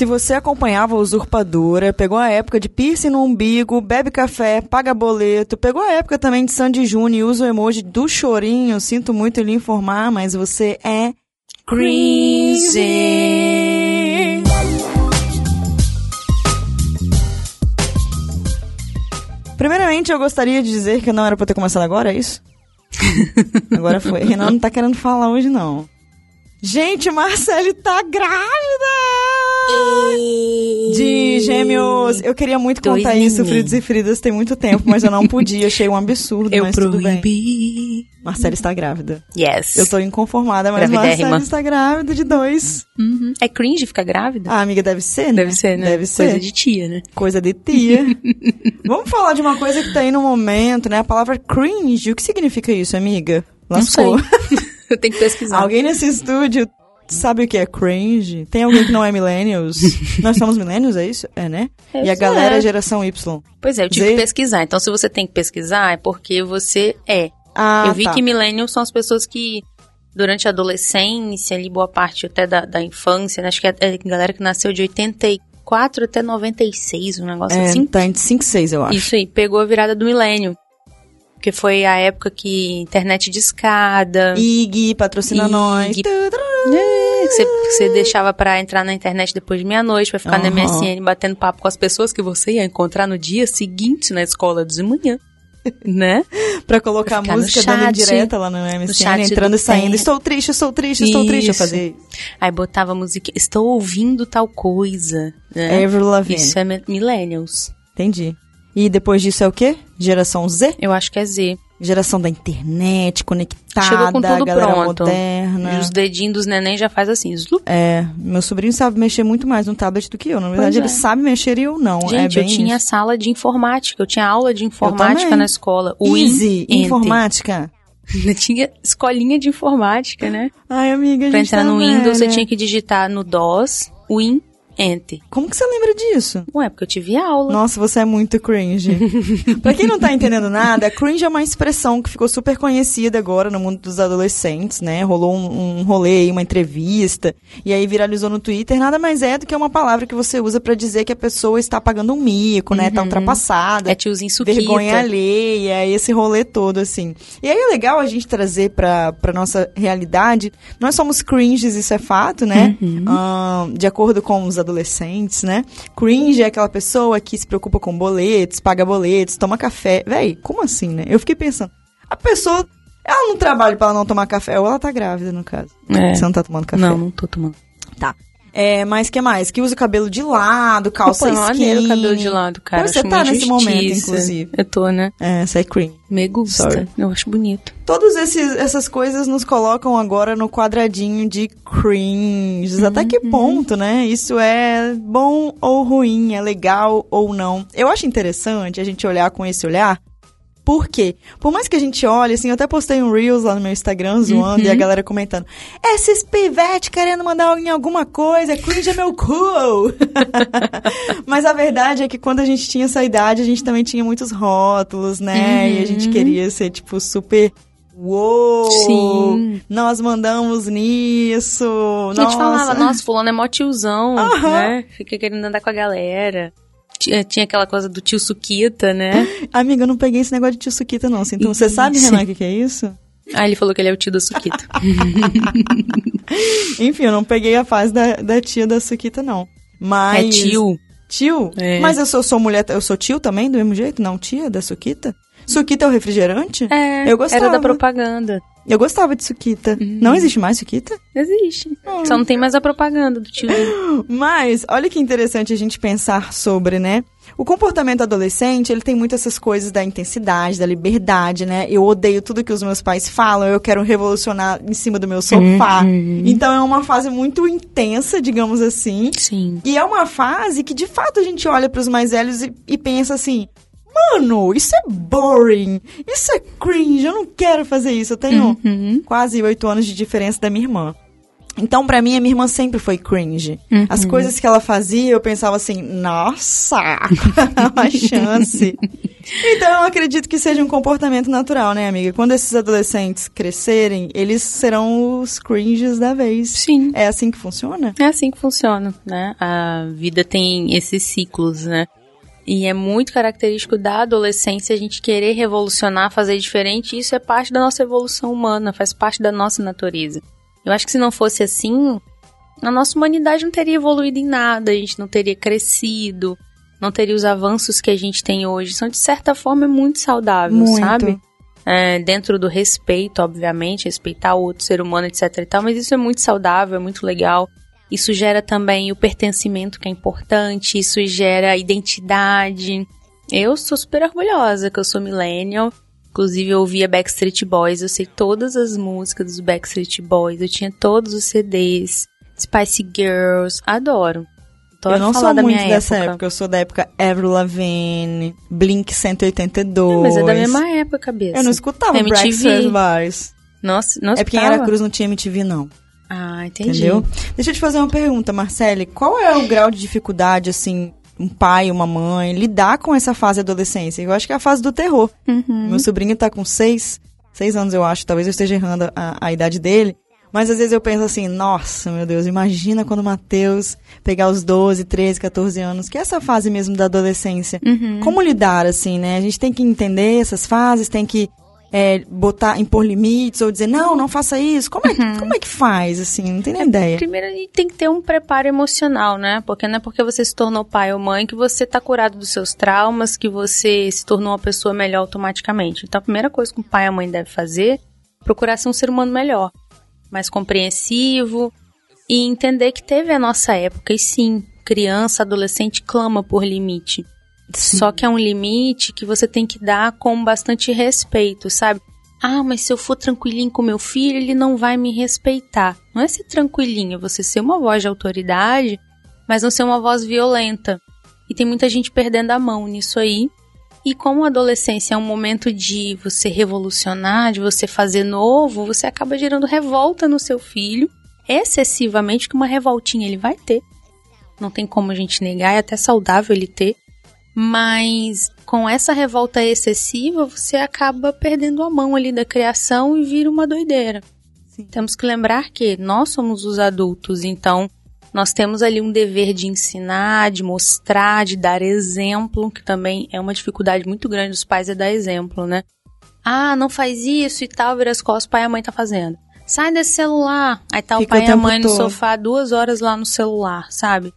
Se você acompanhava a usurpadora, pegou a época de piercing no umbigo, bebe café, paga boleto, pegou a época também de Sandy Júnior e usa o emoji do chorinho, sinto muito lhe informar, mas você é crazy. Primeiramente, eu gostaria de dizer que não era pra ter começado agora, é isso? agora foi. Renan não tá querendo falar hoje, não. Gente, Marcele tá grávida! De gêmeos. Eu queria muito Dois contar isso. Fridos e Fridas, tem muito tempo, mas eu não podia. Achei um absurdo, Eu mas tudo bem. proibi. Marcele está grávida. Yes. Eu tô inconformada, mas. Marcele está grávida de dois. Uhum. É cringe ficar grávida? Ah, amiga, deve ser, né? Deve ser, né? Deve ser. Coisa de tia, né? Coisa de tia. Vamos falar de uma coisa que tá aí no momento, né? A palavra cringe. O que significa isso, amiga? Lascou. Não sei. Eu tenho que pesquisar. Alguém nesse estúdio sabe o que é cringe? Tem alguém que não é millennials? Nós somos millennials, é isso? É, né? Eu e a galera é geração Y. Pois é, eu tive Z. que pesquisar. Então, se você tem que pesquisar, é porque você é. Ah, eu vi tá. que millennials são as pessoas que, durante a adolescência, ali, boa parte até da, da infância, né? Acho que é, é galera que nasceu de 84 até 96, um negócio É, assim. tá entre 5 e 6, eu acho. Isso aí, pegou a virada do milênio. Porque foi a época que internet de escada. IG, patrocina IG. nós. É, que você, que você deixava pra entrar na internet depois de meia-noite, pra ficar no Aham. MSN batendo papo com as pessoas que você ia encontrar no dia seguinte na escola de manhã. Né? Pra colocar a música dando chat. direta lá no MSN, chat entrando do e saindo. tempo. Estou triste, estou triste, estou triste. Eu fazia isso. Aí botava música, estou ouvindo tal coisa. Né? Avril Lavigne. Isso é mi- millennials. Entendi. E depois disso é o quê? Geração Z? Eu acho que é Z. Geração da internet, conectada, Chegou com tudo galera pronto. moderna. E os dedinhos dos neném já faz assim. zlup. É, meu sobrinho sabe mexer muito mais no tablet do que eu. Na verdade, Pois ele é. sabe mexer e eu não. Gente, é eu tinha isso. sala de informática, eu tinha aula de informática na escola. O Easy, informática. Eu tinha escolinha de informática, né? Ai, amiga, a Pra gente entrar tá no Windows, você velha. tinha que digitar no DOS, Win, Enter. Como que você lembra disso? Ué, porque eu tive aula. Nossa, você é muito cringe. pra quem não tá entendendo nada, cringe é uma expressão que ficou super conhecida agora no mundo dos adolescentes, né? Rolou um, um rolê aí, uma entrevista, e aí viralizou no Twitter. Nada mais é do que uma palavra que você usa pra dizer que a pessoa está pagando um mico, né? Tá ultrapassada. É tiozinho suquita. vergonha alheia, esse rolê todo, assim. E aí é legal a gente trazer pra, pra nossa realidade. Nós somos cringes, isso é fato, né? Ahn, de acordo com os adolescentes, né? Cringe é aquela pessoa que se preocupa com boletos, paga boletos, toma café. Véi, como assim, né? Eu fiquei pensando, a pessoa, ela não trabalha pra ela não tomar café, ou ela tá grávida, no caso. É. Você não tá tomando café? Não, não tô tomando. Tá. É, mas que mais? Que usa o cabelo de lado, calça Pô, maneiro skinny. o cabelo de lado, cara. Você tá nesse momento, inclusive. Eu tô, né? É, você é cringe. Me gusta. Sorry. Eu acho bonito. Todas essas coisas nos colocam agora no quadradinho de cringes. Até que ponto, né? Isso é bom ou ruim, é legal ou não. Eu acho interessante a gente olhar com esse olhar. Por quê? Por mais que a gente olhe, assim, eu até postei um Reels lá no meu Instagram zoando e a galera comentando. Esses pivete querendo mandar em alguma coisa, cringe é meu cu! Mas a verdade é que quando a gente tinha essa idade, a gente também tinha muitos rótulos, né? E a gente queria ser, tipo, super. Uou! Sim. Nós mandamos nisso! A gente nossa. falava, nossa, fulano é mó tiozão, Aham. né? Fica querendo andar com a galera. Tinha, tinha aquela coisa do tio Suquita, né? Amiga, eu não peguei esse negócio de tio Suquita, não. assim, Então, você sabe. Renan, o que, que é isso? Ah, ele falou que ele é o tio da Suquita. Enfim, eu não peguei a fase da, da tia da Suquita, não. Mas. É tio. Tio? É. Mas eu sou, sou mulher, eu sou tio também, do mesmo jeito? Não, tia da Suquita? Suquita é o refrigerante? É, Eu gostava. era da propaganda. Eu gostava de Suquita. Não existe mais Suquita? Existe. Só não tem mais a propaganda do tiozinho. Mas, olha que interessante a gente pensar sobre, né? O comportamento adolescente, ele tem muito essas coisas da intensidade, da liberdade, né? Eu odeio tudo que os meus pais falam, eu quero revolucionar em cima do meu sofá. Então é uma fase muito intensa, digamos assim. Sim. E é uma fase que, de fato, a gente olha para os mais velhos e, e pensa assim: mano, isso é boring, isso é cringe, eu não quero fazer isso. Eu tenho Uhum. quase oito anos de diferença da minha irmã. Então, pra mim, a minha irmã sempre foi cringe. Uhum. As coisas que ela fazia, eu pensava assim, nossa, qual a chance. Então, eu acredito que seja um comportamento natural, né, amiga? Quando esses adolescentes crescerem, eles serão os cringes da vez. Sim. É assim que funciona? É assim que funciona, né? A vida tem esses ciclos, né? E é muito característico da adolescência a gente querer revolucionar, fazer diferente. E isso é parte da nossa evolução humana, faz parte da nossa natureza. Eu acho que se não fosse assim, a nossa humanidade não teria evoluído em nada, a gente não teria crescido, não teria os avanços que a gente tem hoje. São, de certa forma, muito saudáveis, Muito. sabe? É, dentro do respeito, obviamente, respeitar o outro ser humano, etc e tal, mas isso é muito saudável, é muito legal. Isso gera também o pertencimento que é importante, isso gera identidade. Eu sou super orgulhosa que eu sou millennial. Inclusive, eu ouvia Backstreet Boys, eu sei todas as músicas dos Backstreet Boys, eu tinha todos os CDs, Spice Girls, adoro. Adoro eu não sou da muito minha dessa época. época. eu sou da época Avril Lavigne, Blink 182. Mas é da mesma época, cabeça. Eu não escutava MTV. Breakfast Boys. Nossa, não É porque em? Aracruz não tinha MTV, não. Ah, entendi. Entendeu? Deixa eu te fazer uma pergunta, Marcele. Qual é o grau de dificuldade, assim, um pai, uma mãe, lidar com essa fase da adolescência? Eu acho que é a fase do terror. Uhum. Meu sobrinho tá com seis, seis anos, eu acho. Talvez eu esteja errando a, a idade dele. Mas às vezes eu penso assim, nossa, meu Deus, imagina quando o Matheus pegar os 12, 13, 14 anos, que é essa fase mesmo da adolescência. Uhum. Como lidar, assim, né? A gente tem que entender essas fases, tem que é, botar, impor limites, ou dizer, não, não faça isso. Como é, que- como é que faz, assim? Não tenho nem ideia. Primeiro, a gente tem que ter um preparo emocional, né? Porque não é porque você se tornou pai ou mãe que você tá curado dos seus traumas, que você se tornou uma pessoa melhor automaticamente. Então, a primeira coisa que o pai a mãe devem fazer é procurar ser um ser humano melhor, mais compreensivo e entender que teve a nossa época. E sim, criança, adolescente clama por limite. Só que é um limite que você tem que dar com bastante respeito, sabe? Ah, mas se eu for tranquilinho com meu filho, ele não vai me respeitar. Não é ser tranquilinho, é você ser uma voz de autoridade, mas não ser uma voz violenta. E tem muita gente perdendo a mão nisso aí. E como a adolescência é um momento de você revolucionar, de você fazer novo, você acaba gerando revolta no seu filho, excessivamente, que uma revoltinha ele vai ter. Não tem como a gente negar, é até saudável ele ter. Mas com essa revolta excessiva, você acaba perdendo a mão ali da criação e vira uma doideira. Temos que lembrar que nós somos os adultos, então nós temos ali um dever de ensinar, de mostrar, de dar exemplo, que também é uma dificuldade muito grande dos pais é dar exemplo, né? Ah, não faz isso e tal, vira as costas, o pai e a mãe tá fazendo. Sai desse celular. Aí tá Fica o pai o e a mãe no todo. sofá duas horas lá no celular, sabe?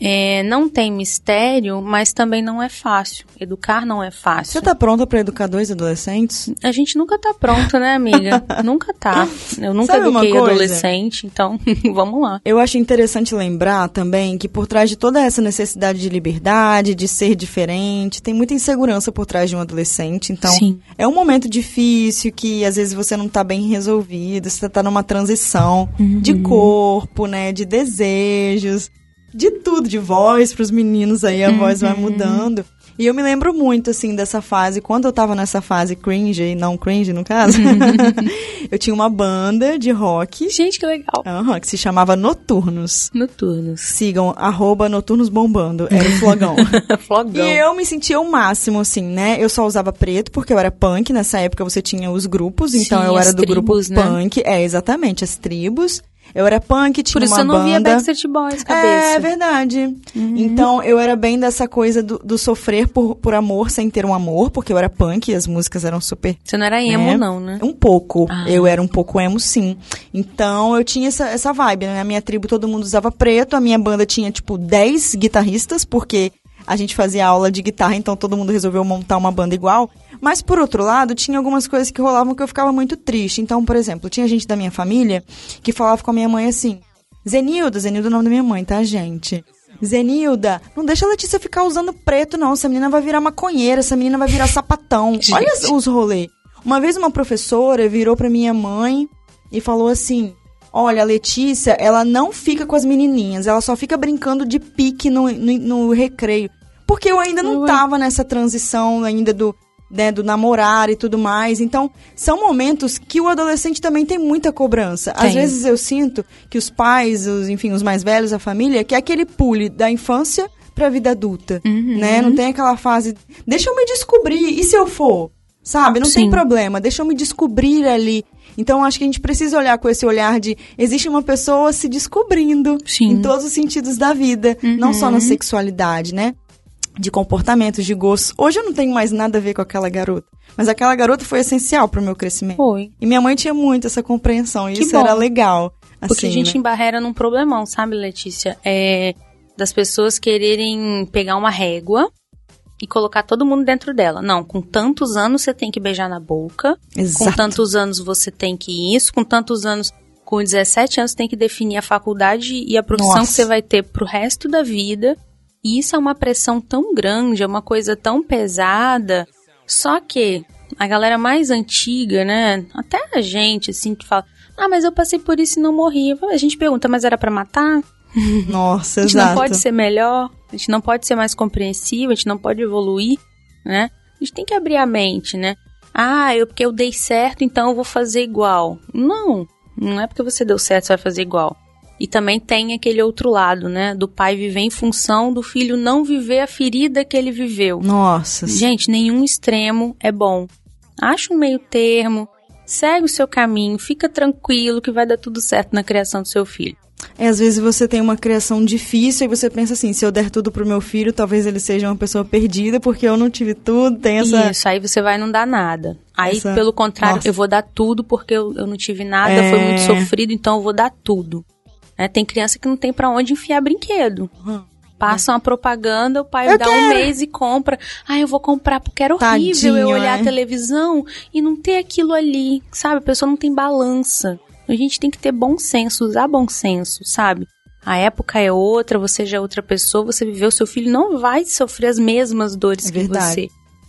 É, não tem mistério, mas também não é fácil. Educar não é fácil. Você tá pronta pra educar dois adolescentes? A gente nunca tá pronto, né, amiga? nunca tá. Eu nunca Sabe eduquei adolescente, então vamos lá. Eu acho interessante lembrar também que por trás de toda essa necessidade de liberdade, de ser diferente, tem muita insegurança por trás de um adolescente. Então, Sim. é um momento difícil que às vezes você não tá bem resolvido, você tá numa transição de corpo, né, de desejos, de tudo, de voz pros meninos aí, a voz vai mudando. E eu me lembro muito, assim, dessa fase, quando eu tava nessa fase cringe, e não cringe no caso, eu tinha uma banda de rock, Gente, que legal. que se chamava Noturnos. Noturnos. Sigam, arroba Noturnos Bombando, era o flogão. E Flogão. eu me sentia o máximo, assim, né? Eu só usava preto porque eu era punk. Nessa época você tinha os grupos, então Sim, eu era do grupo tribos, né? punk. É, exatamente, as tribos. Eu era punk, tinha Por isso uma eu não via banda. Backstreet Boys, É cabeça. verdade. Então eu era bem dessa coisa do, do sofrer por, por amor sem ter um amor, porque eu era punk e as músicas eram super Você não era emo, É. não, né? um pouco. Ah. Eu era um pouco emo, sim. Então eu tinha essa, essa vibe, né? Na minha tribo todo mundo usava preto, a minha banda tinha, tipo, 10 guitarristas, porque a gente fazia aula de guitarra, então todo mundo resolveu montar uma banda igual. Mas, por outro lado, tinha algumas coisas que rolavam que eu ficava muito triste. Então, por exemplo, tinha gente da minha família que falava com a minha mãe assim: Zenilda, Zenilda é o nome da minha mãe, tá, gente? Zenilda, não deixa a Letícia ficar usando preto, não. Essa menina vai virar maconheira, essa menina vai virar sapatão. Olha os rolês. Uma vez uma professora virou pra minha mãe e falou assim: Olha, a Letícia, ela não fica com as menininhas, ela só fica brincando de pique no, no, no recreio. Porque eu ainda não Ué. tava nessa transição ainda do, né, do namorar e tudo mais. Então, são momentos que o adolescente também tem muita cobrança. Às Tem. vezes eu sinto que os pais, os, enfim, os mais velhos, a família, que é aquele pule da infância pra vida adulta, né? Não tem aquela fase, deixa eu me descobrir, e se eu for? Sabe? Não tem Sim. problema, deixa eu me descobrir ali. Então, acho que a gente precisa olhar com esse olhar de existe uma pessoa se descobrindo Sim. em todos os sentidos da vida, não só na sexualidade, né? De comportamentos, de gostos. Hoje eu não tenho mais nada a ver com aquela garota. Mas aquela garota foi essencial pro meu crescimento. Foi. E minha mãe tinha muito essa compreensão, e Que isso bom. era legal. Porque assim, a gente né? embarrera num problemão, sabe, Letícia? É das pessoas quererem pegar uma régua e colocar todo mundo dentro dela. Não, com tantos anos você tem que beijar na boca, com Exato. tantos anos você tem que isso, com tantos anos, com 17 anos você tem que definir a faculdade e a profissão Nossa. que você vai ter pro resto da vida. E isso é uma pressão tão grande, é uma coisa tão pesada. Só que a galera mais antiga, né? Até a gente, assim, que fala, ah, mas eu passei por isso e não morri. A gente pergunta, mas era pra matar? Nossa, A gente exato. não pode ser melhor, a gente não pode ser mais compreensivo, a gente não pode evoluir, né? A gente tem que abrir a mente, né? Ah, eu porque eu dei certo, então eu vou fazer igual. Não, não é porque você deu certo você vai fazer igual. E também tem aquele outro lado, né? Do pai viver em função do filho não viver a ferida que ele viveu. Nossa. Gente, nenhum extremo é bom. Acha um meio termo, segue o seu caminho, fica tranquilo que vai dar tudo certo na criação do seu filho. É, às vezes você tem uma criação difícil e você pensa assim, se eu der tudo pro meu filho, talvez ele seja uma pessoa perdida porque eu não tive tudo, tem essa... Isso, aí você vai não dar nada. Aí, Essa- pelo contrário, Nossa. eu vou dar tudo porque eu, eu não tive nada, É. foi muito sofrido, então eu vou dar tudo. Né, Tem criança que não tem pra onde enfiar brinquedo. Uhum. Passa uma propaganda, o pai Eu dá um quero. mês e compra. Ah, eu vou comprar porque era horrível Tadinho, eu olhar é. a televisão e não ter aquilo ali, sabe? A pessoa não tem balança. A gente tem que ter bom senso, usar bom senso, sabe? A época é outra, você já é outra pessoa, você viveu, seu filho não vai sofrer as mesmas dores É que você.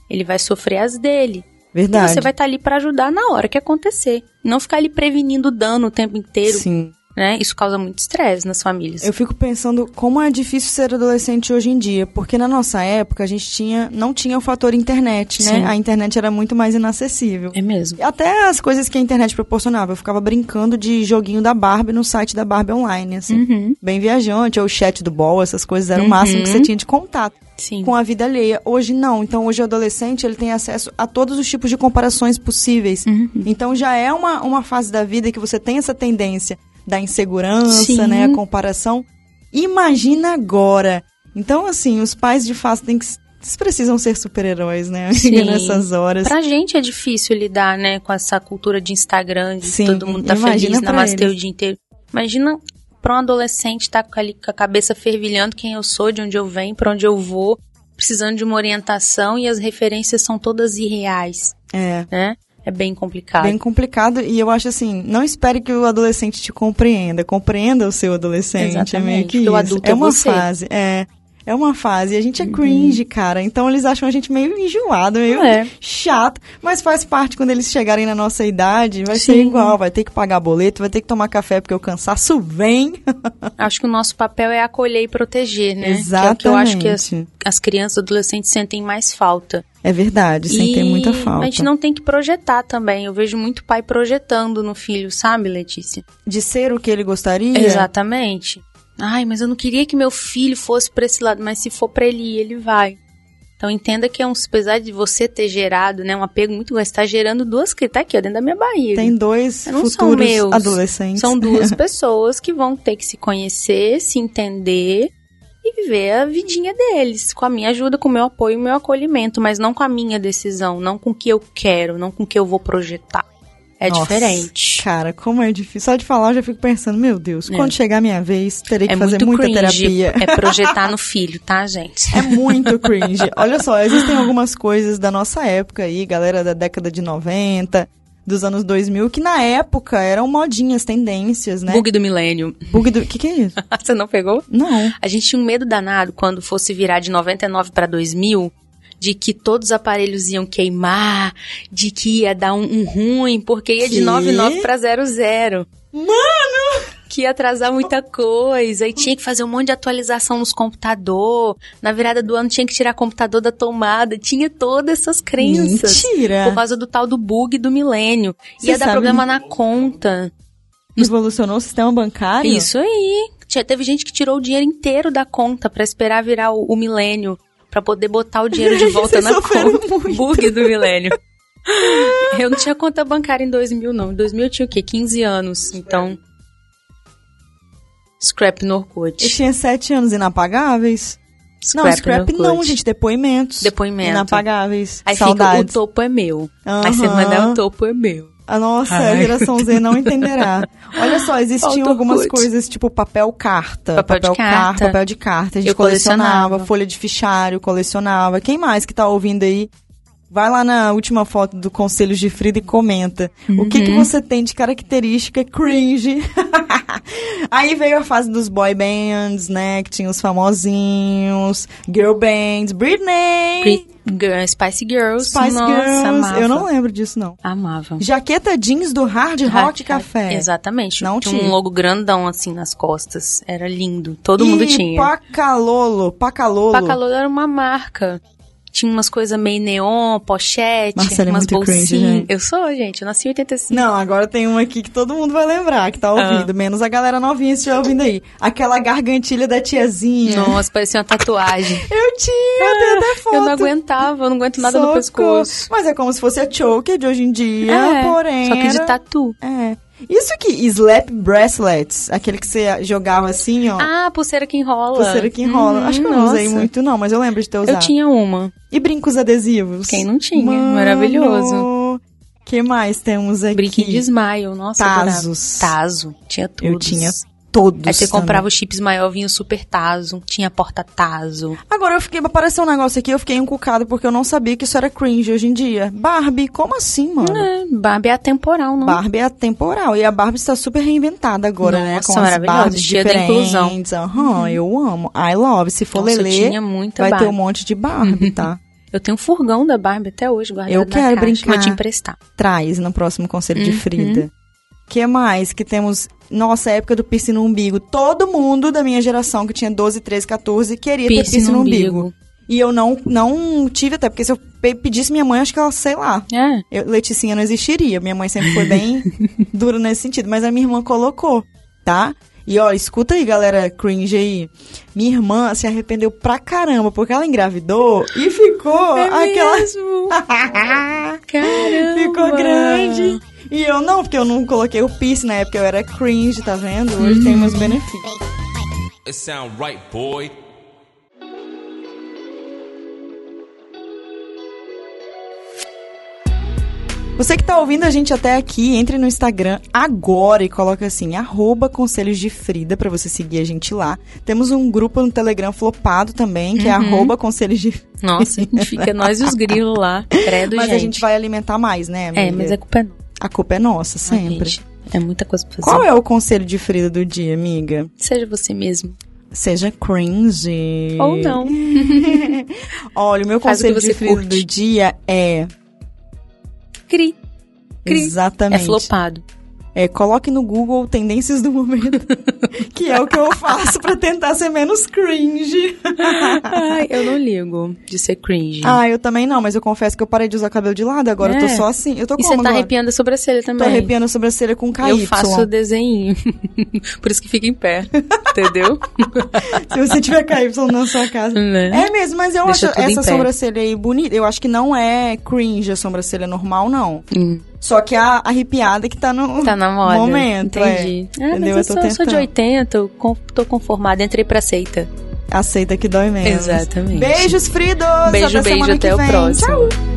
Ele vai sofrer as dele. Verdade. E você vai estar ali pra ajudar na hora que acontecer. Não ficar ali prevenindo dano o tempo inteiro, Sim. Né? Isso causa muito estresse nas famílias. Eu fico pensando como é difícil ser adolescente hoje em dia, porque na nossa época a gente tinha, não tinha o fator internet, né? Sim. A internet era muito mais inacessível. É mesmo. Até as coisas que a internet proporcionava. Eu ficava brincando de joguinho da Barbie no site da Barbie Online, assim. Uhum. Bem viajante, ou o chat do Ball, essas coisas eram o máximo que você tinha de contato Sim. com a vida alheia. Hoje não. Então hoje o adolescente ele tem acesso a todos os tipos de comparações possíveis. Uhum. Então já é uma, uma fase da vida que você tem essa tendência da insegurança, Sim. né? A comparação. Imagina agora. Então, assim, os pais de fato têm que. Eles precisam ser super-heróis, né? Sim. Nessas horas. Pra gente é difícil lidar, né, com essa cultura de Instagram, de Sim, todo mundo tá feliz, namastê eles. o dia inteiro. Imagina pra um adolescente tá com a cabeça fervilhando quem eu sou, de onde eu venho, pra onde eu vou, precisando de uma orientação e as referências são todas irreais, É. né? É bem complicado. Bem complicado e eu acho assim, não espere que o adolescente te compreenda, compreenda o seu adolescente, é meio Exatamente, que isso. o adulto é é uma você. Uhum. fase, é. É uma fase, e a gente é cringe, cara. Então eles acham a gente meio enjoado, meio É. chato, mas faz parte quando eles chegarem na nossa idade, vai ser Sim. igual, vai ter que pagar boleto, vai ter que tomar café porque o cansaço vem. Acho que o nosso papel é acolher e proteger, né? Que é o que eu acho que as, Exatamente. as crianças e adolescentes sentem mais falta. É verdade, sem e ter muita falta. a gente não tem que projetar também. Eu vejo muito pai projetando no filho, sabe, Letícia? De ser o que ele gostaria. Exatamente. Ai, mas eu não queria que meu filho fosse pra esse lado, mas se for pra ele ir, ele vai. Então entenda que é um, apesar de você ter gerado, né, um apego muito grande, você tá gerando duas crianças, tá aqui, ó, dentro da minha barriga. Tem dois Não são futuros meus. adolescentes. São duas pessoas que vão ter que se conhecer, se entender e viver a vidinha deles, com a minha ajuda, com o meu apoio e o meu acolhimento, mas não com a minha decisão, não com o que eu quero, não com o que eu vou projetar. É Nossa, diferente. Cara, como é difícil. Só de falar eu já fico pensando, meu Deus, É. quando chegar a minha vez, terei que É fazer muita terapia. é projetar no filho, tá, gente? É muito cringe. Olha só, existem algumas coisas da nossa época aí, galera da década de 90, dos anos 2000, que na época eram modinhas, tendências, né? Bug do milênio. Bug do... que que é isso? Você não pegou? Não. A gente tinha um medo danado quando fosse virar de 99 para 2000, de que todos os aparelhos iam queimar, de que ia dar um, um ruim, porque ia de Que? 99 para 00. Mano! Que ia atrasar muita coisa, e tinha que fazer um monte de atualização nos computador. Na virada do ano tinha que tirar computador da tomada, tinha todas essas crenças. Mentira! Por causa do tal do bug do milênio. Ia dar problema na conta. Revolucionou o sistema bancário? Isso aí. Tinha, teve gente que tirou o dinheiro inteiro da conta pra esperar virar o, o milênio. Pra poder botar o dinheiro de volta na conta. muito. Bug do milênio. Eu não tinha conta bancária em 2000, não. Em 2000 eu tinha o quê? 15 anos. Então. Scrap no Eu Orkut. tinha sete anos inapagáveis. não, no scrap não, gente. Depoimentos. Depoimento. Inapagáveis. Aí fica, Saudades. o topo é meu. Aí você manda, o topo é meu. A nossa Ai. a geração Z não entenderá. Olha só, existiam algumas Orkut. coisas tipo papel carta, Papel de carta. papel de carta. A gente Eu colecionava, colecionava. folha de fichário, colecionava. Quem mais que tá ouvindo aí? Vai lá na última foto do Conselhos de Frida e comenta. O que que Uhum. você tem de característica cringe? aí veio a fase dos boy bands, né? Que tinha os famosinhos, girl bands, Britney, Brit- Girl- Spice Girls. Spice Nossa, Girls. amava. Eu não lembro disso, não. Amava. Jaqueta jeans do Hard Rock Café. Exatamente. Não tinha um logo grandão assim nas costas. Era lindo. Todo mundo e tinha. Pacalolo, Pacalolo. Pacalolo era uma marca. Tinha umas coisas meio neon, pochete, Marcela é umas cringe, bolsinhas. gente. Eu sou, gente. Eu nasci em 85. Não, agora tem uma aqui que todo mundo vai lembrar, que tá ouvindo. Menos a galera novinha se estiver ouvindo aí. Aquela gargantilha da tiazinha. Nossa, parecia uma tatuagem. Eu tinha, eu tenho até foto. Eu não aguentava, eu não aguento nada no pescoço. Mas é como se fosse a choker de hoje em dia, É, porém. Só que de tatu. É. Isso aqui, slap bracelets, aquele que você jogava assim, ó. Ah, pulseira que enrola. Pulseira que enrola. Hum, Acho que eu não usei muito, não, mas eu lembro de ter usado. Eu tinha uma. E brincos adesivos? Quem não tinha? Mano, Maravilhoso. que mais temos aqui? Brinquedo de smile, nossa. Tazos. Tazo. Tinha tudo. Eu tinha todos. Aí você também. comprava os chips maior, vinha o super Tazo. Tinha porta Tazo. Agora eu fiquei, apareceu um negócio aqui, eu fiquei encucado porque eu não sabia que isso era cringe hoje em dia. Barbie, como assim, mano? É, Barbie é atemporal, não? Barbie é atemporal e a Barbie está super reinventada agora, né? Nossa, Com as Barbies cheia da inclusão. Aham, eu amo. I love. Se for Nossa, Lelê, vai ter Barbie. um monte de Barbie, tá? Eu tenho um furgão da Barbie até hoje guardado Eu quero brincar. Vou te emprestar. Traz no próximo Conselho de Uhum. Frida. Que mais que temos? Nossa, época do piercing no umbigo. Todo mundo da minha geração, que tinha 12, 13, 14, queria ter Piercing piercing no umbigo. umbigo. E eu não, não tive até, porque se eu pe- pedisse minha mãe, acho que ela, sei lá, É. eu, Leticinha não existiria. Minha mãe sempre foi bem dura nesse sentido, mas a minha irmã colocou, tá? E ó, escuta aí, galera cringe aí. Minha irmã se arrependeu pra caramba, porque ela engravidou e ficou aquela. É mesmo? Caramba. ficou grande. E eu não, porque eu não coloquei o piercing na época, eu era cringe, tá vendo? Hoje tem meus benefícios. It sound right, boy. Você que tá ouvindo a gente até aqui, entre no Instagram agora e coloca assim, arroba Conselhos de Frida, pra você seguir a gente lá. Temos um grupo no Telegram flopado também, que é Uhum. arroba Conselhos de Nossa, a gente fica nós e os grilos lá. Credo, Mas gente. a gente vai alimentar mais, né, amiga? É, mas a culpa é nossa, A culpa é nossa, sempre. gente. É muita coisa pra fazer. Qual é o conselho de Frida do dia, amiga? Seja você mesmo. Seja cringe. Ou não. Olha, o meu Faz o conselho de Frida curte. do dia é... Cri. Cri. Exatamente. É flopado. É, coloque no Google tendências do momento, que é o que eu faço pra tentar ser menos cringe. Ai, eu não ligo de ser cringe. ah, eu também não, mas eu confesso que eu parei de usar cabelo de lado, agora eu tô É. só assim. Eu tô e como você tá agora? arrepiando a sobrancelha Tô também. arrepiando a sobrancelha com KY. Eu faço o desenho. Por isso que fica em pé. Entendeu? Se você tiver KY na sua casa. Né? É mesmo, mas eu Deixa acho essa sobrancelha aí bonita. Eu acho que não é cringe a sobrancelha normal, não. Hum, Só que a arrepiada que tá no tá na moda. momento. Entendi. É. Ah, Entendeu? mas Eu eu sou, sou de tentando. 80, eu com- tô conformada. Entrei pra seita. Aceita que dói menos. Exatamente. Beijos, Fridos! Beijo, até beijo, até o próximo. Tchau!